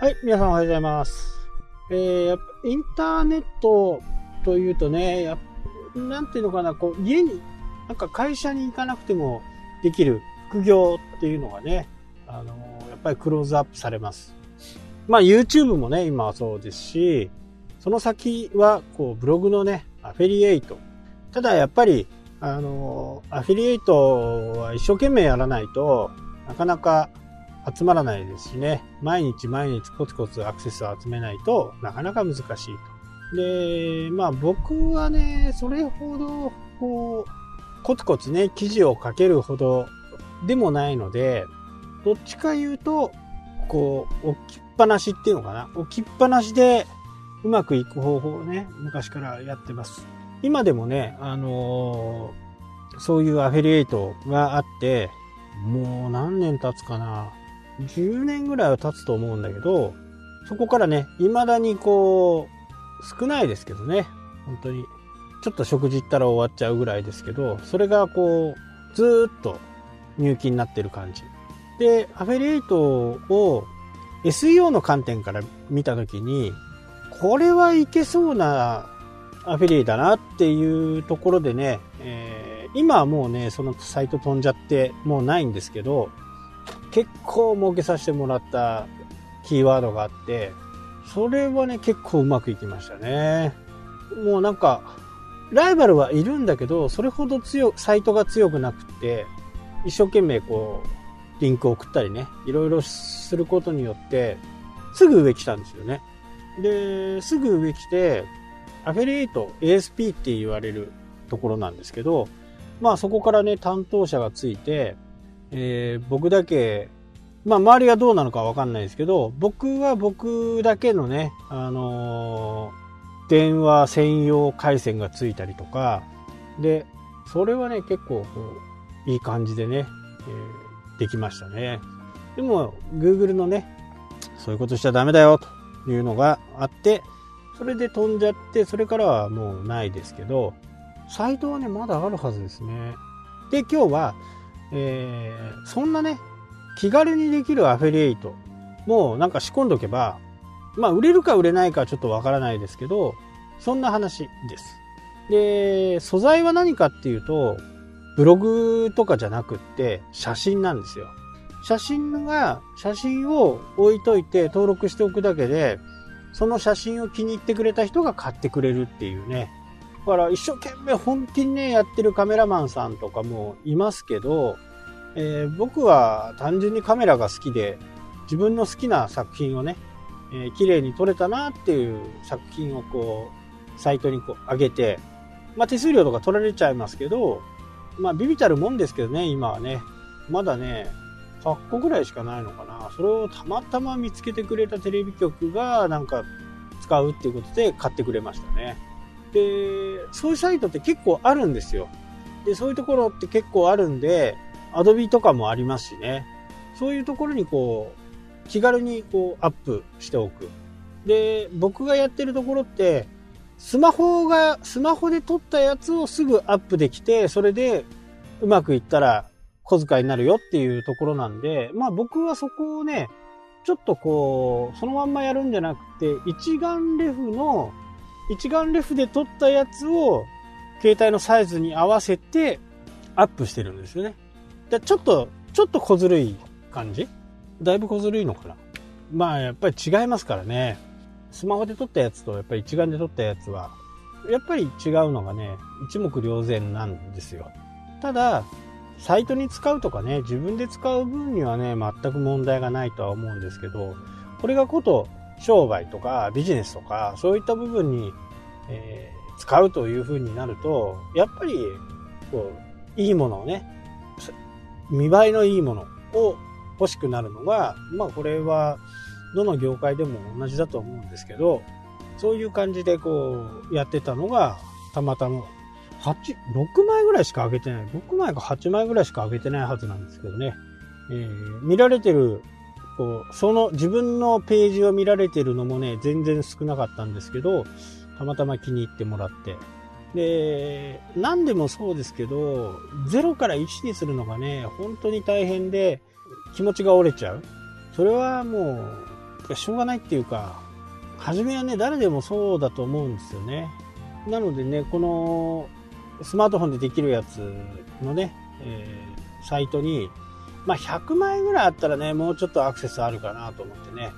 はい、皆さんおはようございます。えー、やっぱインターネットというとね、やなんていうのかな、こう、家に、なんか会社に行かなくてもできる副業っていうのがね、あのやっぱりクローズアップされます。まあ YouTube もね、今はそうですし、その先は、こう、ブログのね、アフィリエイト。ただやっぱり、あのアフィリエイトは一生懸命やらないとなかなか集まらないですしね。毎日毎日コツコツアクセスを集めないとなかなか難しいと。で、まあ僕はね、それほど、こう、コツコツね、記事を書けるほどでもないので、どっちか言うと、こう、置きっぱなしっていうのかな。置きっぱなしでうまくいく方法をね、昔からやってます。今でもね、あのーそういうアフィリエイトがあって、もう何年経つかな。10年ぐらいは経つと思うんだけど、そこからね、未だにこう、少ないですけどね、本当に。ちょっと食事行ったら終わっちゃうぐらいですけど、それがこう、ずっと入金になってる感じ。で、アフィリエイトを SEO の観点から見たときに、これはいけそうなアフィリエイだなっていうところでね、えー今はもうね、そのサイト飛んじゃってもうないんですけど、結構儲けさせてもらったキーワードがあって、それはね、結構うまくいきましたね。もうなんか、ライバルはいるんだけど、それほど強サイトが強くなくって、一生懸命こう、リンクを送ったりね、いろいろすることによって、すぐ上来たんですよね。で、すぐ上来て、アフィリエイト、ASP って言われるところなんですけど、まあそこからね、担当者がついて、えー僕だけ、まあ周りがどうなのかわかんないですけど、僕は僕だけのね、あのー電話専用回線がついたりとか、で、それはね、結構こう、いい感じでね、えーできましたね。でも、Google のね、そういうことしちゃダメだよというのがあって、それで飛んじゃって、それからはもうないですけど、サイトはね、まだあるはずですね。で、今日は、えーそんなね、気軽にできるアフィリエイト、もうなんか仕込んどけば、まあ、売れるか売れないかはちょっとわからないですけど、そんな話です。で、素材は何かっていうと、ブログとかじゃなくって、写真なんですよ。写真が、写真を置いといて登録しておくだけで、その写真を気に入ってくれた人が買ってくれるっていうね。から一生懸命本気にね、やってるカメラマンさんとかもいますけど、えー僕は単純にカメラが好きで、自分の好きな作品をね、えー綺麗に撮れたなっていう作品をこう、サイトにこう上げて、まあ手数料とか取られちゃいますけど、まあビビたるもんですけどね、今はね。まだね、8個ぐらいしかないのかな。それをたまたま見つけてくれたテレビ局がなんか使うっていうことで買ってくれましたね。で、そういうサイトって結構あるんですよ。で、そういうところって結構あるんで、アドビとかもありますしね。そういうところにこう、気軽にこうアップしておく。で、僕がやってるところって、スマホが、スマホで撮ったやつをすぐアップできて、それでうまくいったら小遣いになるよっていうところなんで、まあ僕はそこをね、ちょっとこう、そのまんまやるんじゃなくて、一眼レフの、一眼レフで撮ったやつを携帯のサイズに合わせてアップしてるんですよね。でちょっと、ちょっと小ずるい感じ？だいぶ小ずるいのかな？まあやっぱり違いますからね。スマホで撮ったやつとやっぱり一眼で撮ったやつは、やっぱり違うのがね、一目瞭然なんですよ。ただ、サイトに使うとかね、自分で使う分にはね、全く問題がないとは思うんですけど、これがこと商売とかビジネスとか、そういった部分に、えー使うという風になると、やっぱり、こう、いいものをね、見栄えのいいものを欲しくなるのが、まあこれは、どの業界でも同じだと思うんですけど、そういう感じでこう、やってたのが、たまたま、8、6枚ぐらいしか上げてない。6枚か8枚ぐらいしか上げてないはずなんですけどね。えー見られてる、こう、その自分のページを見られてるのもね、全然少なかったんですけど、たまたま気に入ってもらって。で、何でもそうですけど、0から1にするのがね、本当に大変で、気持ちが折れちゃう。それはもう、しょうがないっていうか、初めはね、誰でもそうだと思うんですよね。なのでね、このスマートフォンでできるやつのね、えー、サイトに、まあ、100枚ぐらいあったらね、もうちょっとアクセスあるかなと思ってね、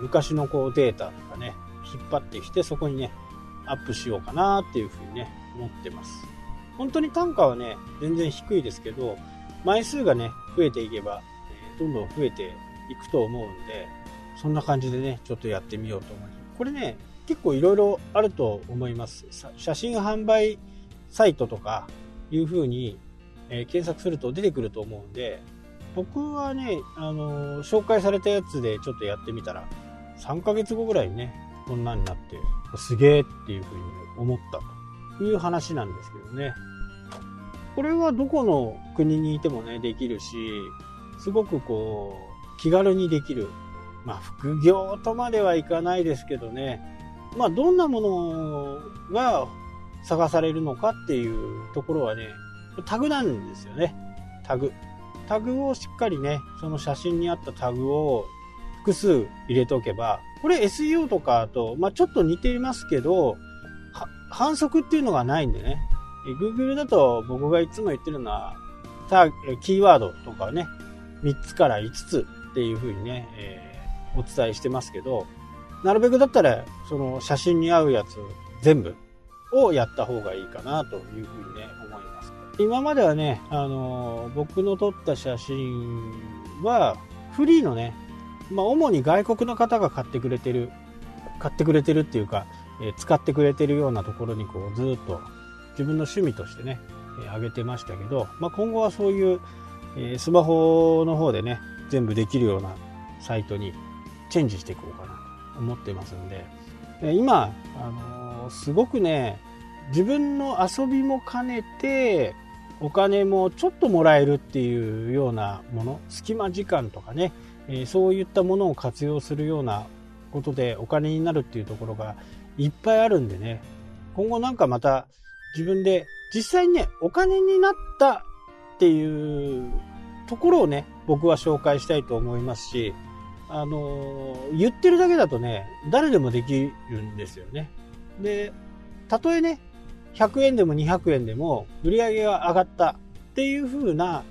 昔のこうデータとかね、引っ張ってきて、そこにね、アップしようかなっていうふうにね、思ってます。本当に単価はね、全然低いですけど、枚数がね、増えていけば、えどんどん増えていくと思うんで、そんな感じでね、ちょっとやってみようと思います。これね、結構いろいろあると思います。写真販売サイトとかいう風に、え検索すると出てくると思うんで、僕はね、あのー、紹介されたやつでちょっとやってみたら、3ヶ月後ぐらいにね、こんなになって、すげえっていう風に思ったという話なんですけどね。これはどこの国にいてもね、できるし、すごくこう、気軽にできる。まあ、副業とまではいかないですけどね。まあ、どんなものが探されるのかっていうところはね、タグなんですよね。タグ。タグをしっかりね、その写真にあったタグを複数入れておけば、これ SEO とかと、まあ、ちょっと似ていますけど、反則っていうのがないんでね。Google だと僕がいつも言ってるのは、キーワードとかね、3つから5つっていう風にね、えー、お伝えしてますけど、なるべくだったら、その写真に合うやつ全部をやった方がいいかなというふうにね、思います。今まではね、あの僕の撮った写真は、フリーのね、まあ、主に外国の方が買ってくれてる、買ってくれてるっていうか、え、使ってくれてるようなところにこうずっと自分の趣味としてね、えー、げてましたけど、まあ、今後はそういう、えー、スマホの方でね、全部できるようなサイトにチェンジしていこうかなと思ってますんで、え今、あのすごくね、自分の遊びも兼ねて、お金もちょっともらえるっていうようなもの、隙間時間とかね、えそういったものを活用するようなことでお金になるっていうところがいっぱいあるんでね、今後なんかまた自分で実際にね、お金になったっていうところをね、僕は紹介したいと思いますし、あの言ってるだけだとね、誰でもできるんですよね。で、たとえね、100円でも200円でも売り上げが上がったっていう風な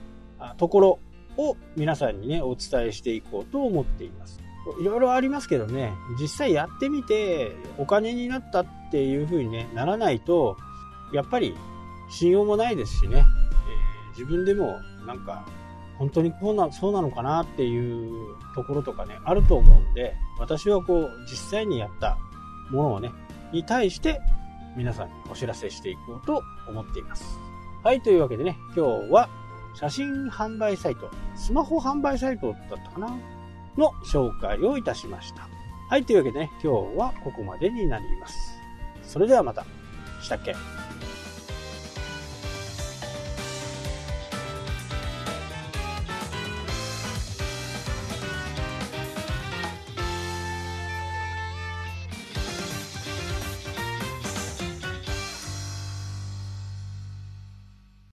ところを皆さんにね、お伝えしていこうと思っています。いろいろありますけどね、実際やってみてお金になったっていう風に、ね、ならないと、やっぱり信用もないですしね、えー、自分でもなんか本当にこうなそうなのかなっていうところとかね、あると思うんで、私はこう実際にやったものをね、に対して皆さんにお知らせしていこうと思っています。はい、というわけでね、今日は写真販売サイト、スマホ販売サイトだったかな？の紹介をいたしました。はい、というわけでね、今日はここまでになります。それではまた。したっけ？